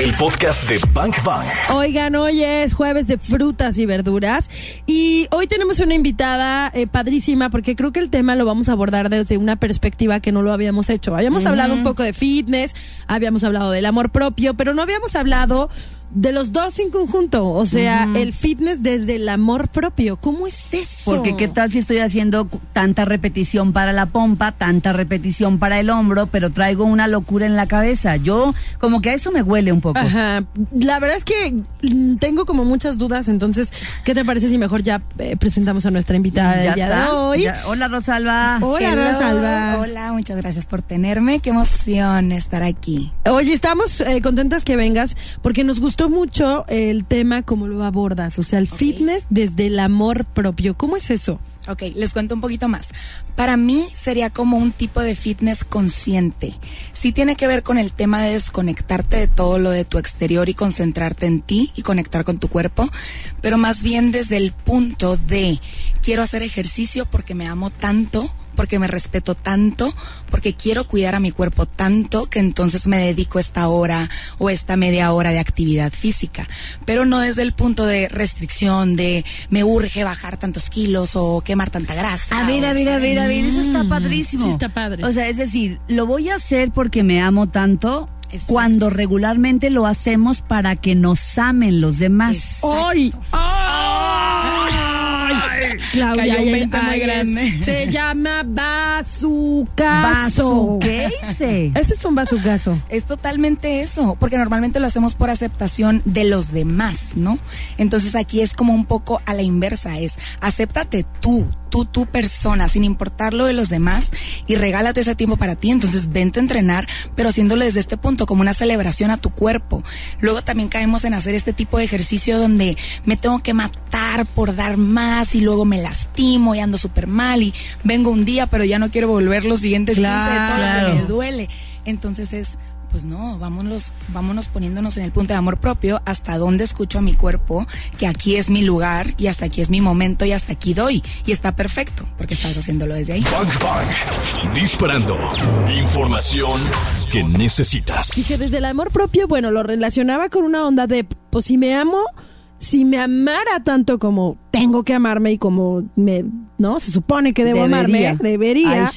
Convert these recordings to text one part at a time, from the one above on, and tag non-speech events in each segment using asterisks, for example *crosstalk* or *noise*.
El podcast de Bank Bang. Oigan, hoy es jueves de frutas y verduras y hoy tenemos una invitada eh, padrísima porque creo que el tema lo vamos a abordar desde una perspectiva que no lo habíamos hecho. Habíamos hablado un poco de fitness, habíamos hablado del amor propio, pero no habíamos hablado de los dos en conjunto, o sea, el fitness desde el amor propio. ¿Cómo es eso? Porque qué tal si estoy haciendo tanta repetición para la pompa, tanta repetición para el hombro, pero traigo una locura en la cabeza. Yo como que a eso me huele un poco. Ajá. La verdad es que mm, tengo como muchas dudas, entonces, ¿qué te parece si mejor ya eh, presentamos a nuestra invitada del día está. de hoy? Ya- Hola Rosalba. Hola, Hello, Rosalba. Hola, muchas gracias por tenerme. Qué emoción estar aquí. Oye, estamos eh, contentas que vengas porque nos gustó mucho el tema como lo abordas, o sea, el fitness desde el amor propio. ¿Cómo es eso? Ok, les cuento un poquito más. Para mí sería como un tipo de fitness consciente. Sí tiene que ver con el tema de desconectarte de todo lo de tu exterior y concentrarte en ti y conectar con tu cuerpo, pero más bien desde el punto de quiero hacer ejercicio porque me amo tanto porque me respeto tanto, porque quiero cuidar a mi cuerpo tanto que entonces me dedico esta hora o esta media hora de actividad física, pero no desde el punto de restricción, de me urge bajar tantos kilos o quemar tanta grasa. A ver, a ver, a ver, a ver, eso está padrísimo. sí está padre. O sea, es decir, lo voy a hacer porque me amo tanto Exacto. cuando regularmente lo hacemos para que nos amen los demás. Exacto. ¡Ay! ¡Ay! Claudia, Cayó un ya- 20 muy grande. Se *laughs* llama bazucazo. ¿qué hice? Ese es un bazucazo. Es totalmente eso, porque normalmente lo hacemos por aceptación de los demás, ¿no? Entonces aquí es como un poco a la inversa, es acéptate tú, tú, tu persona, sin importar lo de los demás y regálate ese tiempo para ti. Entonces vente a entrenar, pero haciéndolo desde este punto, como una celebración a tu cuerpo. Luego también caemos en hacer este tipo de ejercicio donde me tengo que matar por dar más y luego me lastimo y ando súper mal y vengo un día, pero ya no quiero volver los siguientes 15 de todo lo que Claro. me duele. Entonces es, pues no, vámonos, vámonos poniéndonos en el punto de amor propio, hasta dónde escucho a mi cuerpo, que aquí es mi lugar y hasta aquí es mi momento y hasta aquí doy. Y está perfecto, porque estás haciéndolo desde ahí. Bang Bang. Disparando. Información que necesitas. Dije, desde el amor propio, bueno, lo relacionaba con una onda de, pues si me amo, si me amara tanto como tengo que amarme y como me, ¿no? Se supone que debo Debería. amarme, debería,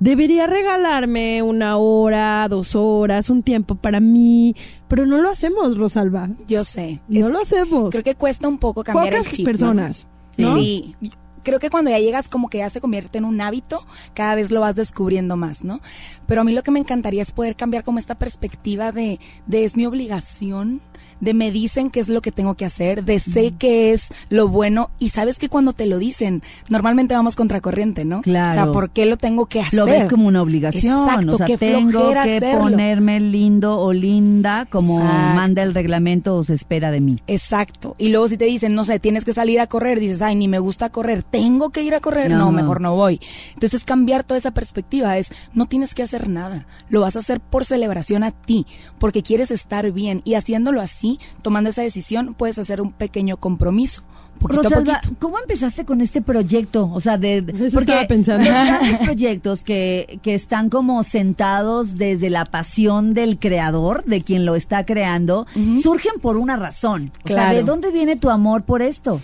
debería regalarme una hora, dos horas, un tiempo para mí, pero no lo hacemos, Rosalba. Yo sé. No Es- lo hacemos. Creo que cuesta un poco cambiar Pocas el chip. ¿no? personas, ¿no? Sí. Creo que cuando ya llegas como que ya se convierte en un hábito, cada vez lo vas descubriendo más, ¿no? Pero a mí lo que me encantaría es poder cambiar como esta perspectiva de, de es mi obligación, de me dicen qué es lo que tengo que hacer, de sé qué es lo bueno y sabes que cuando te lo dicen, normalmente vamos contracorriente, ¿no? Claro. O sea, ¿por qué lo tengo que hacer? Lo ves como una obligación, Exacto, o sea, qué tengo que hacerlo. ponerme lindo o linda como Exacto. manda el reglamento o se espera de mí. Exacto. Y luego si te dicen, no sé, tienes que salir a correr, dices, ay, ni me gusta correr, tengo que ir a correr, No. no, mejor no voy. Entonces cambiar toda esa perspectiva es, no tienes que hacer nada, lo vas a hacer por celebración a ti, porque quieres estar bien y haciéndolo así, tomando esa decisión, puedes hacer un pequeño compromiso. Poquito Rosalba, a poquito. ¿cómo empezaste con este proyecto? O sea, de, de- Eso estaba pensando. grandes proyectos que, que están como sentados desde la pasión del creador, de quien lo está creando, surgen por una razón. O sea, Claro. ¿de dónde viene tu amor por esto?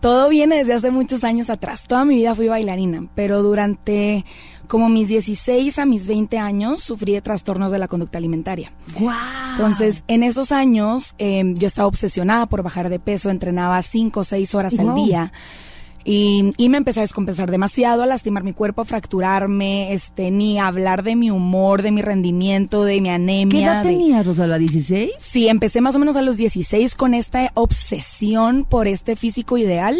Todo viene desde hace muchos años atrás. Toda mi vida fui bailarina, pero durante como mis 16 a mis 20 años sufrí de trastornos de la conducta alimentaria. ¡Guau! Entonces, en esos años, eh, yo estaba obsesionada por bajar de peso, entrenaba cinco o seis horas al Wow. día. Y, y me empecé a descompensar demasiado, a lastimar mi cuerpo, a fracturarme, este, ni hablar de mi humor, de mi rendimiento, de mi anemia. ¿Qué edad de- tenías, Rosalba? ¿16? Sí, empecé más o menos a los 16 con esta obsesión por este físico ideal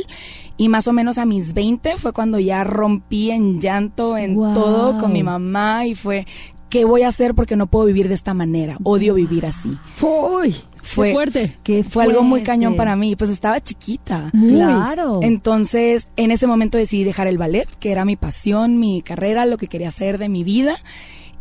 y más o menos a mis 20 fue cuando ya rompí en llanto en todo con mi mamá y fue ¿qué voy a hacer porque no puedo vivir de esta manera? Odio vivir así. Uy, Fue qué fuerte. Qué Fue algo muy cañón para mí, pues estaba chiquita. Muy. Claro. Entonces, en ese momento decidí dejar el ballet, que era mi pasión, mi carrera, lo que quería hacer de mi vida.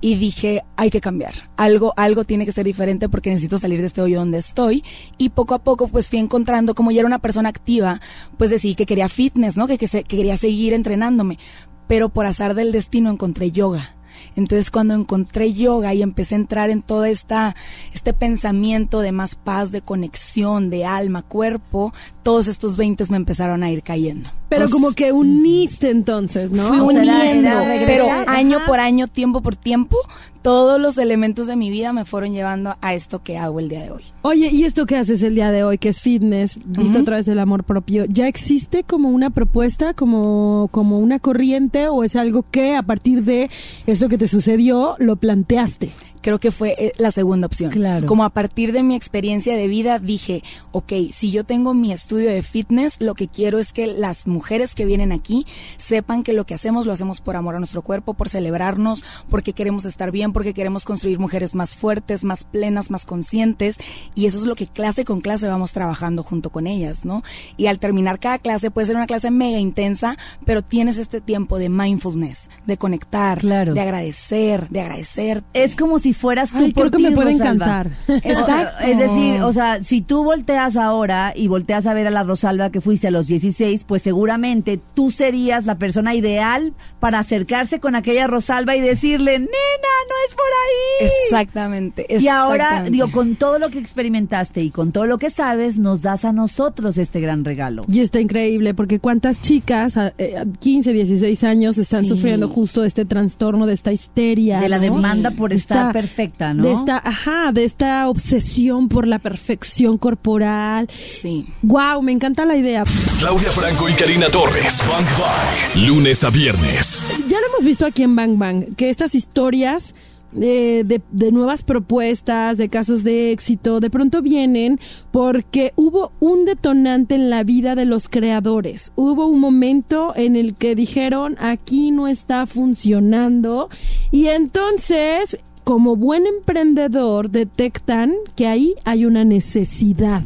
Y dije, hay que cambiar. Algo, algo tiene que ser diferente porque necesito salir de este hoyo donde estoy. Y poco a poco, pues fui encontrando, como ya era una persona activa, pues decidí que quería fitness, ¿no? Que, que, se- que quería seguir entrenándome. Pero por azar del destino encontré yoga. Entonces cuando encontré yoga y empecé a entrar en todo esta, este pensamiento de más paz, de conexión, de alma, cuerpo, todos estos 20 me empezaron a ir cayendo. Pero como que uniste entonces, ¿no? Fui era- uniendo, era pero año por año, tiempo por tiempo, todos los elementos de mi vida me fueron llevando a esto que hago el día de hoy. Oye, ¿y esto que haces el día de hoy, que es fitness, visto a través del amor propio, ya existe como una propuesta, como, como una corriente, o es algo que a partir de esto que te sucedió, lo planteaste? Creo que fue eh, la segunda opción. Claro. Como a partir de mi experiencia de vida dije, ok, si yo tengo mi estudio de fitness, lo que quiero es que las mujeres que vienen aquí sepan que lo que hacemos lo hacemos por amor a nuestro cuerpo, por celebrarnos, porque queremos estar bien, porque queremos construir mujeres más fuertes, más plenas, más conscientes. Y eso es lo que clase con clase vamos trabajando junto con ellas, ¿no? Y al terminar cada clase, puede ser una clase mega intensa, pero tienes este tiempo de mindfulness, de conectar, Claro. de agradecer, de agradecer. Es como si fueras tú Ay, por creo que me puede Rosalba. encantar. *laughs* Exacto. Es decir, o sea, si tú volteas ahora y volteas a ver a la Rosalba que fuiste a los 16, pues seguramente tú serías la persona ideal para acercarse con aquella Rosalba y decirle, nena, no es por ahí. Exactamente. Y ahora, digo, con todo lo que experimentaste y con todo lo que sabes, nos das a nosotros este gran regalo. Y está increíble porque cuántas chicas a, eh, a 15, 16 años están Sí. sufriendo justo de este trastorno, de esta histeria. De la ¿no? demanda por estar perfecta, ¿no? De esta, ajá, de esta obsesión por la perfección corporal. Sí. Wow, me encanta la idea. Claudia Franco y Karina Torres. Bang Bang. Lunes a viernes. Ya lo hemos visto aquí en Bang Bang, que estas historias eh, de, de nuevas propuestas, de casos de éxito, de pronto vienen porque hubo un detonante en la vida de los creadores. Hubo un momento en el que dijeron, aquí no está funcionando. Y entonces, como buen emprendedor, detectan que ahí hay una necesidad.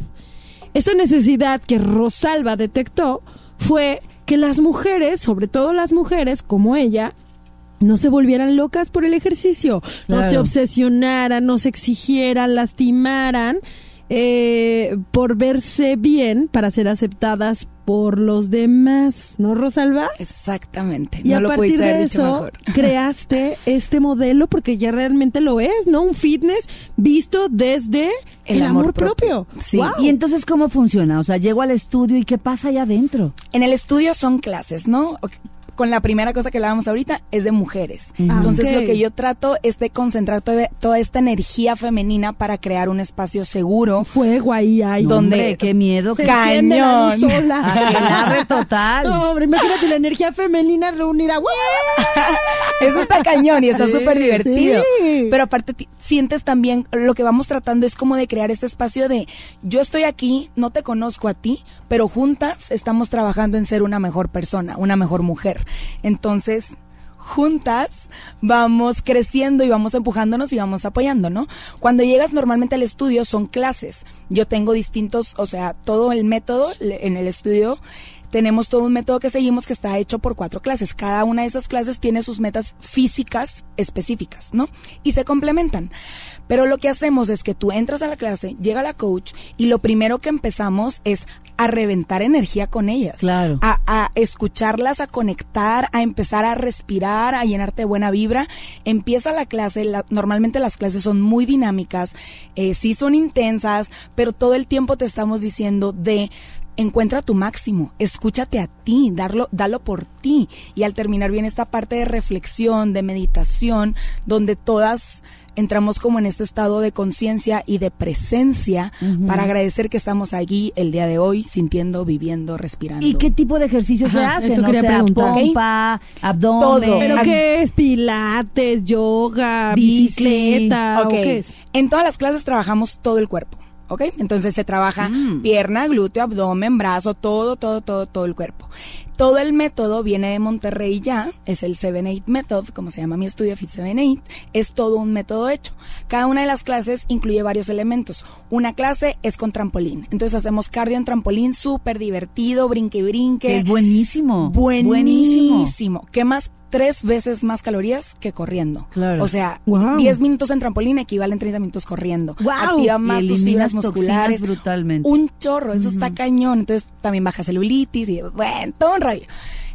Esa necesidad que Rosalba detectó fue que las mujeres, sobre todo las mujeres como ella, no se volvieran locas por el ejercicio, no se obsesionaran, no se exigieran, lastimaran eh, por verse bien para ser aceptadas por los demás, ¿no, Rosalba? Exactamente. Y no a lo partir de haber dicho eso mejor. *laughs* creaste este modelo porque ya realmente lo es, ¿no? Un fitness visto desde el, amor, propio. Sí. Wow. Y entonces, ¿cómo funciona? O sea, llego al estudio y ¿qué pasa allá adentro? En el estudio son clases, ¿no? Con la primera cosa que hablábamos ahorita es de mujeres. Ah, Entonces lo que yo trato es de concentrar toda, toda esta energía femenina para crear un espacio seguro. Fuego ahí hay. ¿Dónde? Hombre, qué miedo. Se enciende la luz Cañón. sola. *laughs* Total. No, hombre, imagínate la energía femenina reunida. *laughs* Eso está cañón y está Sí, súper divertido. sí. Pero aparte sientes también, lo que vamos tratando es como de crear este espacio de yo estoy aquí, no te conozco a ti, pero juntas estamos trabajando en ser una mejor persona, una mejor mujer. Entonces, juntas vamos creciendo y vamos empujándonos y vamos apoyando, ¿no? Cuando llegas normalmente al estudio son clases. Yo tengo distintos, o sea, todo el método en el estudio tenemos todo un método que seguimos que está hecho por cuatro clases. Cada una de esas clases tiene sus metas físicas específicas, ¿no? Y se complementan. Pero lo que hacemos es que tú entras a la clase, llega la coach y lo primero que empezamos es a reventar energía con ellas. Claro. A, a escucharlas, a conectar, a empezar a respirar, a llenarte de buena vibra. Empieza la clase, la- normalmente las clases son muy dinámicas, eh, sí son intensas, pero todo el tiempo te estamos diciendo de encuentra tu máximo, escúchate a ti, darlo, dalo por ti. Y al terminar viene esta parte de reflexión, de meditación, donde todas entramos como en este estado de conciencia y de presencia para agradecer que estamos allí el día de hoy, sintiendo, viviendo, respirando. ¿Y qué tipo de ejercicios se hacen? eso O quería sea, preguntar. pompa, abdomen. Todo. ¿Pero qué es? ¿Pilates, yoga, Bici. bicicleta? Ok. ¿O qué es? En todas las clases trabajamos todo el cuerpo, ¿ok? Entonces se trabaja Mm. pierna, glúteo, abdomen, brazo, todo, todo, todo, todo el cuerpo. Todo el método viene de Monterrey ya, es el 7-8 Method, como se llama mi estudio Fit 7-8, es todo un método hecho. Cada una de las clases incluye varios elementos. Una clase es con trampolín, entonces hacemos cardio en trampolín, súper divertido, brinque y brinque. Que es buenísimo. Buenísimo. Quemas tres veces más calorías que corriendo. Claro. O sea, Wow. 10 minutos en trampolín equivalen 30 minutos corriendo. Wow. Activa más tus fibras musculares. brutalmente. Un chorro, eso está cañón. Entonces también baja celulitis y bueno, todo un rollo.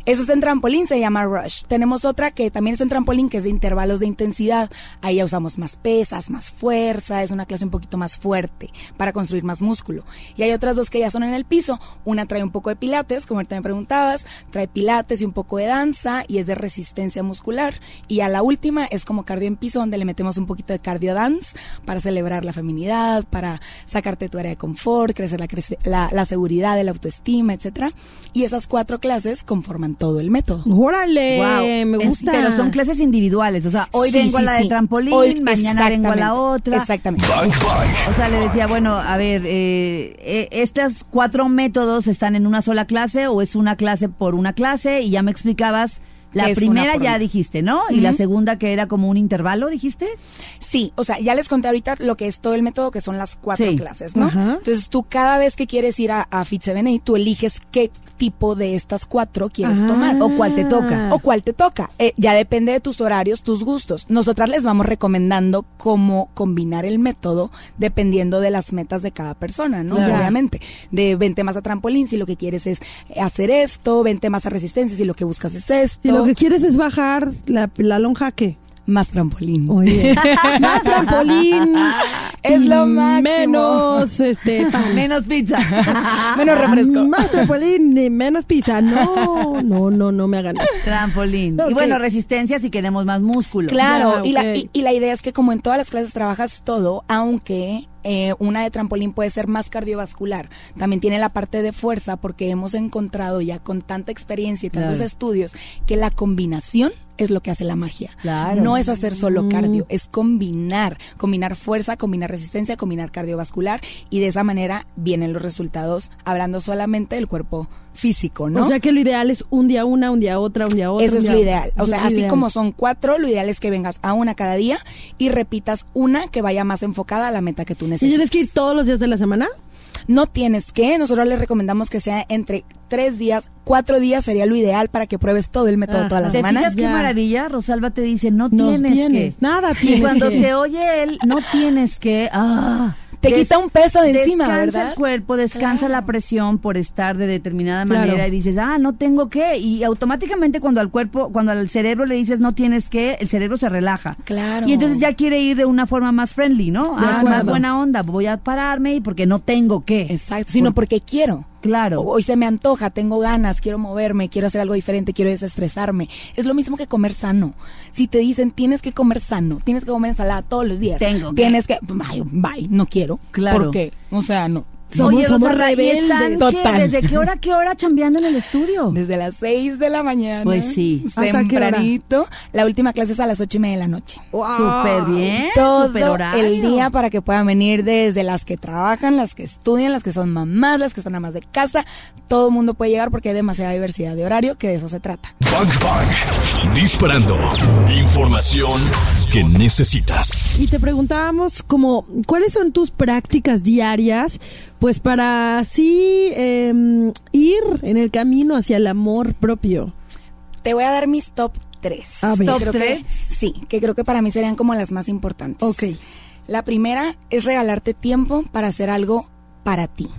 Eso es en trampolín, se llama Rush. Tenemos otra que también es en trampolín, que es de intervalos de intensidad. Ahí ya usamos más pesas, más fuerza, es una clase un poquito más fuerte para construir más músculo. Y hay otras dos que ya son en el piso. Una trae un poco de pilates, como ahorita me preguntabas, trae pilates y un poco de danza y es de resistencia muscular. Y a la última es como cardio en piso, donde le metemos un poquito de cardio dance para celebrar la feminidad, para sacarte tu área de confort, crecer la, seguridad, la autoestima, etcétera. Y esas cuatro clases conforman todo el método. Órale, me gusta. pero son clases individuales, o sea, hoy Sí, vengo sí, a la de trampolín, Hoy- mañana vengo a la otra. Exactamente. O sea, le decía, bueno, a ver, eh, eh, ¿estos cuatro métodos están en una sola clase o es una clase por una clase? Y ya me explicabas, la primera ya dijiste, ¿no? Y la segunda que era como un intervalo, dijiste. Sí, o sea, ya les conté ahorita lo que es todo el método, que son las cuatro Sí. clases, ¿no? Entonces tú cada vez que quieres ir a, a Fit 7 tú eliges qué tipo de estas cuatro quieres Ah. tomar. O cuál te toca. o cuál te toca. Eh, ya depende de tus horarios, tus gustos. Nosotras les vamos recomendando cómo combinar el método dependiendo de las metas de cada persona, ¿no? Claro. Obviamente. De vente más a trampolín si lo que quieres es hacer esto, vente más a resistencia si lo que buscas es esto. Si lo que quieres es bajar la, la lonja, ¿qué? Más trampolín. Oye, *laughs* más trampolín. Es y lo máximo. Menos, este, *laughs* pan. Menos pizza. *laughs* Menos refresco. Más trampolín y menos pizza. No, no, no, no me hagan. Trampolín. Y bueno, resistencia si queremos más músculo. Claro, y, la, y, y la idea es que como en todas las clases trabajas todo, aunque eh, una de trampolín puede ser más cardiovascular, también tiene la parte de fuerza porque hemos encontrado ya con tanta experiencia y tantos Claro. estudios que la combinación es lo que hace la magia. Claro. No es hacer solo cardio, es combinar, combinar fuerza, combinar resistencia, combinar cardiovascular y de esa manera vienen los resultados hablando solamente del cuerpo físico, ¿no? O sea que lo ideal es un día una, un día otra, un día otra. Eso un es día- lo ideal. O sea, así ideal. como son cuatro, lo ideal es que vengas a una cada día y repitas una que vaya más enfocada a la meta que tú ¿Y necesitas. tienes que ir todos los días de la semana? No tienes que, nosotros les recomendamos que sea entre tres días, cuatro días sería lo ideal para que pruebes todo el método Ajá. toda la ¿Te semana. fijas qué Ya. maravilla? Rosalba te dice, no, No tienes, tienes, que. nada Y tienes cuando que. se oye él, no tienes que. Ah, Te quita un peso de encima, descansa ¿verdad? el cuerpo, descansa Claro. la presión por estar de determinada Claro. manera y dices, ah, no tengo que. Y automáticamente cuando al cuerpo, cuando al cerebro le dices no tienes que, el cerebro se relaja. Claro. Y entonces ya quiere ir de una forma más friendly, ¿no? Ah, más buena onda, voy a pararme y porque no tengo que. Exacto, sino porque quiero. Claro. O- Hoy se me antoja, tengo ganas, quiero moverme, quiero hacer algo diferente, quiero desestresarme. Es lo mismo que comer sano. Si te dicen tienes que comer sano, tienes que comer ensalada todos los días. Tengo. Tienes que, bye, bye, no quiero. Claro. ¿Por qué? O sea, no. Somos- Oye, somos Rosalba, ¿y rebeldes. Total. ¿Desde qué hora, a qué hora chambeando en el estudio? *laughs* Desde las 6 de la mañana. Pues sí. ¿Hasta qué hora? Tempranito. La última clase es a las ocho y media de la noche. Súper bien, Todo súper horario. el día para que puedan venir desde las que trabajan, las que estudian, las que son mamás, las que son amas de casa. Todo el mundo puede llegar porque hay demasiada diversidad de horario, que de eso se trata. Bang Bang. Disparando. Información que necesitas. Y te preguntábamos como, ¿cuáles son tus prácticas diarias? Pues para así em, ir en el camino hacia el amor propio. Te voy a dar mis top 3. A ver. ¿Top Creo que- tres? sí, que creo que para mí serían como las más importantes. Ok. La primera es regalarte tiempo para hacer algo para ti.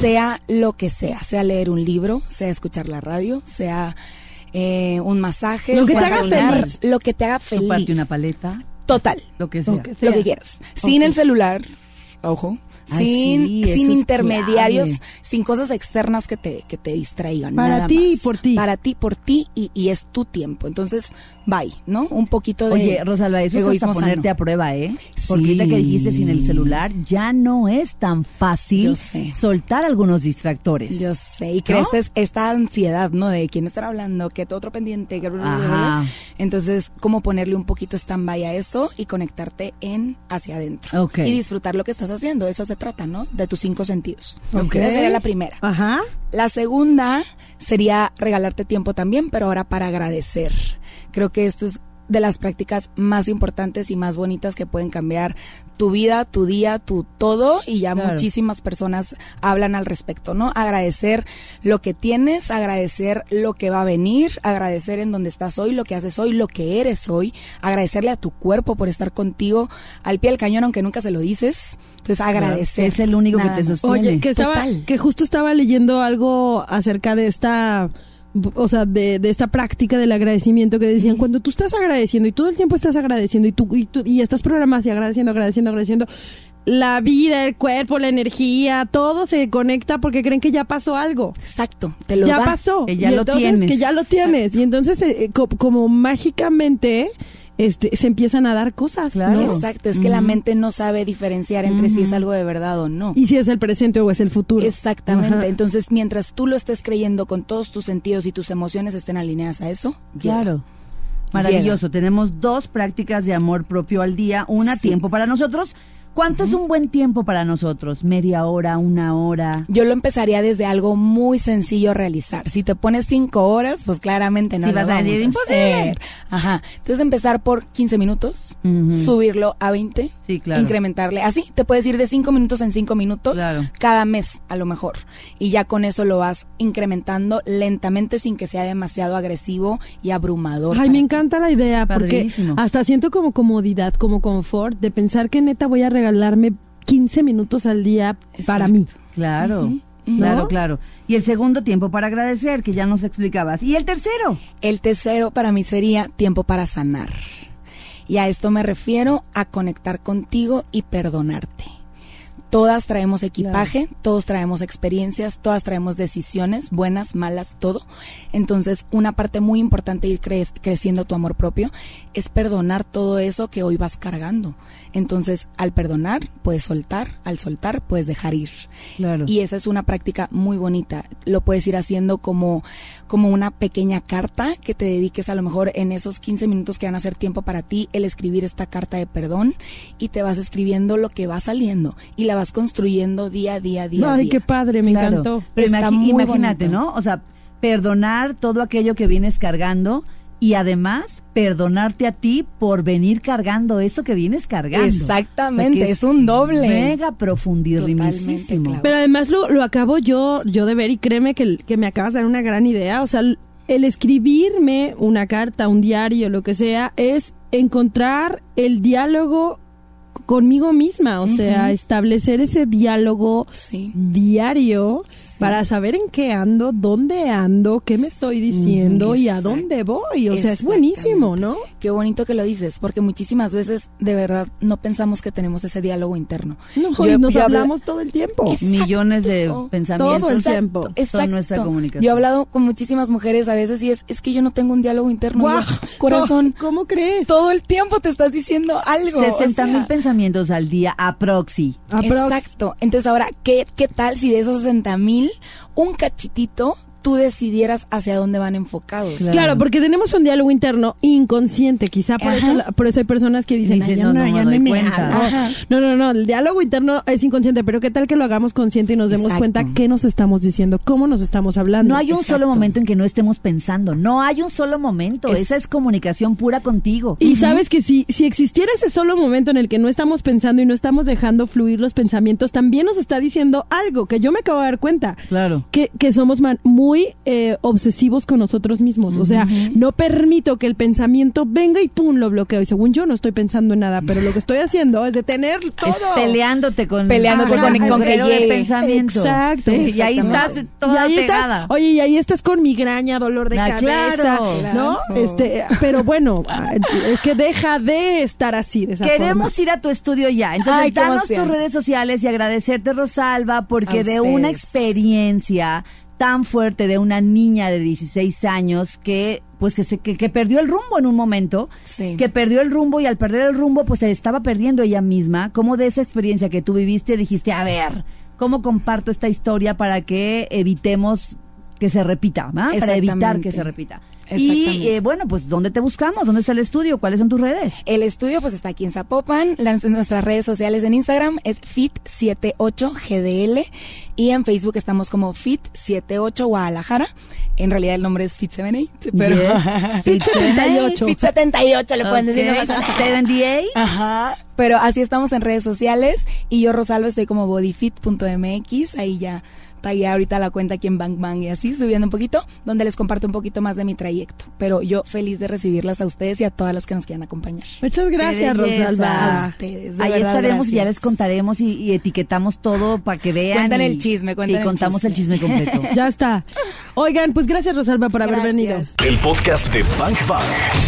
Sea lo que sea, sea leer un libro, sea escuchar la radio, sea eh, un masaje, Lo que te sea haga feliz. lo que te haga feliz. Chuparte una paleta, Total, lo que sea. Lo que sea. lo que quieras. Sin el celular, ojo, Ay, sin, sí, sin intermediarios, clave. sin cosas externas que te, que te distraigan. Para nada ti y por ti. Para ti, por ti y, y es tu tiempo. Entonces, bye, ¿no? Un poquito de. Oye, Rosalba, eso es hasta ponerte sano. a prueba, ¿eh? Porque Sí. ahorita que dijiste sin el celular, ya no es tan fácil soltar algunos distractores. Yo sé, y crees ¿No? es- esta ansiedad, ¿no? De quién estar hablando, que otro pendiente, que bla, bla, bla, bla. Ajá. Entonces, cómo ponerle un poquito stand-by a eso y conectarte en hacia adentro. Ok. Y disfrutar lo que estás haciendo, eso se trata, ¿no? De tus cinco sentidos. Ok. Esa sería la primera. Ajá. La segunda sería regalarte tiempo también, pero ahora para agradecer. Creo que esto es de las prácticas más importantes y más bonitas que pueden cambiar tu vida, tu día, tu todo y ya Claro. muchísimas personas hablan al respecto, ¿no? Agradecer lo que tienes, agradecer lo que va a venir, agradecer en donde estás hoy, lo que haces hoy, lo que eres hoy, agradecerle a tu cuerpo por estar contigo al pie del cañón aunque nunca se lo dices. Entonces agradecer. Es el único que te sostiene. Oye, que estaba, Total. que justo estaba leyendo algo acerca de esta o sea, de, de esta práctica del agradecimiento que decían, cuando tú estás agradeciendo y todo el tiempo estás agradeciendo y tú, y, tú, y estás programado y agradeciendo, agradeciendo, agradeciendo, la vida, el cuerpo, la energía, todo se conecta porque creen que ya pasó algo. Exacto, te lo ya da. pasó. Que ya Y lo entonces, tienes. Que ya lo tienes. Y entonces, eh, co- como mágicamente, este, se empiezan a dar cosas. Claro. ¿no? Exacto, es que la mente no sabe diferenciar entre si es algo de verdad o no. Y si es el presente o es el futuro. Exactamente. Entonces, mientras tú lo estés creyendo con todos tus sentidos y tus emociones estén alineadas a eso, llega. Claro. Maravilloso. Tenemos dos prácticas de amor propio al día. Una, tiempo para nosotros. ¿Cuánto es un buen tiempo para nosotros? ¿Media hora, una hora? Yo lo empezaría desde algo muy sencillo a realizar. Si te pones cinco horas, pues claramente no Sí, lo vas a decir, "Imposible". hacer. Ajá. Entonces empezar por 15 minutos, Ujú. subirlo a 20, Sí, claro. incrementarle. Así te puedes ir de cinco minutos en cinco minutos Claro. cada mes a lo mejor. Y ya con eso lo vas incrementando lentamente sin que sea demasiado agresivo y abrumador. Ay, me encanta la idea porque Padrísimo. hasta siento como comodidad, como confort de pensar que neta voy a regalarme 15 minutos al día para mí. Claro. Claro, ¿No? claro. Y el segundo tiempo para agradecer, que ya nos explicabas. Y el tercero. El tercero para mí sería tiempo para sanar. Y a esto me refiero a conectar contigo y perdonarte. Todas traemos equipaje, todos traemos experiencias, todas traemos decisiones, buenas, malas, todo. Entonces, una parte muy importante de ir cre- creciendo tu amor propio es perdonar todo eso que hoy vas cargando. Entonces, al perdonar, puedes soltar, al soltar, puedes dejar ir. Claro. Y esa es una práctica muy bonita. Lo puedes ir haciendo como, como una pequeña carta que te dediques a lo mejor en esos 15 minutos que van a ser tiempo para ti, el escribir esta carta de perdón y te vas escribiendo lo que va saliendo y la vas construyendo día a día, día Ay, día. qué padre, me Claro. encantó. Pero Está imagi- muy imagínate, bonito. ¿no? O sea, perdonar todo aquello que vienes cargando y además perdonarte a ti por venir cargando eso que vienes cargando. Exactamente, O sea, que es un doble. Mega claro. Pero además lo, lo acabo yo, yo de ver y créeme que, que me acabas de dar una gran idea. O sea, el escribirme una carta, un diario, lo que sea, es encontrar el diálogo conmigo misma. O sea, establecer ese diálogo Sí. diario para saber en qué ando, dónde ando, qué me estoy diciendo y a dónde voy. O sea, es buenísimo, ¿no? Qué bonito que lo dices, porque muchísimas veces de verdad no pensamos que tenemos ese diálogo interno. No, Yo- y nos yo hablo- hablamos todo el tiempo. Millones de pensamientos. Todo el tiempo. Son Exacto. nuestra comunicación. Yo he hablado con muchísimas mujeres a veces y es, es que yo no tengo un diálogo interno. Yo, *laughs* corazón, no, ¿Cómo crees? todo el tiempo te estás diciendo algo. 60 o sea, mil pensamientos al día a proxy. Exacto. Entonces ahora, ¿qué, qué tal si de esos 60 mil, un cachitito, tú decidieras hacia dónde van enfocados? Claro. Claro, porque tenemos un diálogo interno inconsciente, quizá por eso, por eso hay personas que dicen, Dicen, "Ay, ya no, no, no me no. No, no, no, el diálogo interno es inconsciente, pero qué tal que lo hagamos consciente y nos demos Exacto. cuenta qué nos estamos diciendo, cómo nos estamos hablando. No hay un solo momento en que no estemos pensando. No hay un solo momento. Es- Esa es comunicación pura contigo. Y sabes que si, si existiera ese solo momento en el que no estamos pensando y no estamos dejando fluir los pensamientos, también nos está diciendo algo que yo me acabo de dar cuenta. Claro. Que, que somos man- muy eh, obsesivos con nosotros mismos. O sea, no permito que el pensamiento venga y pum, lo bloqueo. Y según yo no estoy pensando en nada, pero lo que estoy haciendo es detener todo. Es peleándote con Peleándote Ajá, con- el que pensamiento. Exacto. Sí, y ahí estás toda Y ahí pegada. estás, oye, y ahí estás con migraña, dolor de Ah, cabeza, claro. ¿no? Claro. Este, pero bueno, *laughs* es que deja de estar así de esa Queremos forma. ir a tu estudio ya. Entonces, Ay, danos emoción. tus redes sociales y agradecerte, Rosalba, porque de una experiencia tan fuerte de una niña de 16 años que pues que, se, que, que perdió el rumbo en un momento, Sí. que perdió el rumbo y al perder el rumbo pues se estaba perdiendo ella misma, como de esa experiencia que tú viviste dijiste, a ver, ¿cómo comparto esta historia para que evitemos que se repita, para evitar que se repita? Y eh, bueno, pues ¿dónde te buscamos? ¿Dónde está el estudio? ¿Cuáles son tus redes? El estudio pues está aquí en Zapopan, las, nuestras redes sociales en Instagram es fit78gdl y en Facebook estamos como fit78 Guadalajara. En realidad el nombre es fit78, pero Yes. *laughs* Fit 78. fit78 le pueden decir. Ok, no pasa nada. 78. Ajá, pero así estamos en redes sociales y yo Rosalba estoy como bodyfit.mx, ahí ya tagué ahorita la cuenta aquí en Bang Bang y así, subiendo un poquito, donde les comparto un poquito más de mi trayecto. Pero yo feliz de recibirlas a ustedes y a todas las que nos quieran acompañar. Muchas gracias. Rosalba. A ustedes. de Ahí verdad, estaremos y ya les contaremos y, y etiquetamos todo para que vean. Cuentan y- el chisme, cuentan Y el contamos el chisme completo. *laughs* Ya está. Oigan, pues gracias, Rosalba, por haber Gracias. venido. El podcast de Bank Bang.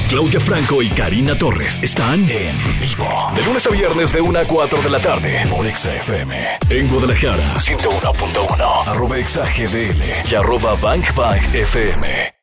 Claudia Franco y Karina Torres están en vivo. De lunes a viernes de 1 a 4 de la tarde por Exa FM. En Guadalajara, 101.1. Arroba Exa GDL y arroba Bank Bang FM.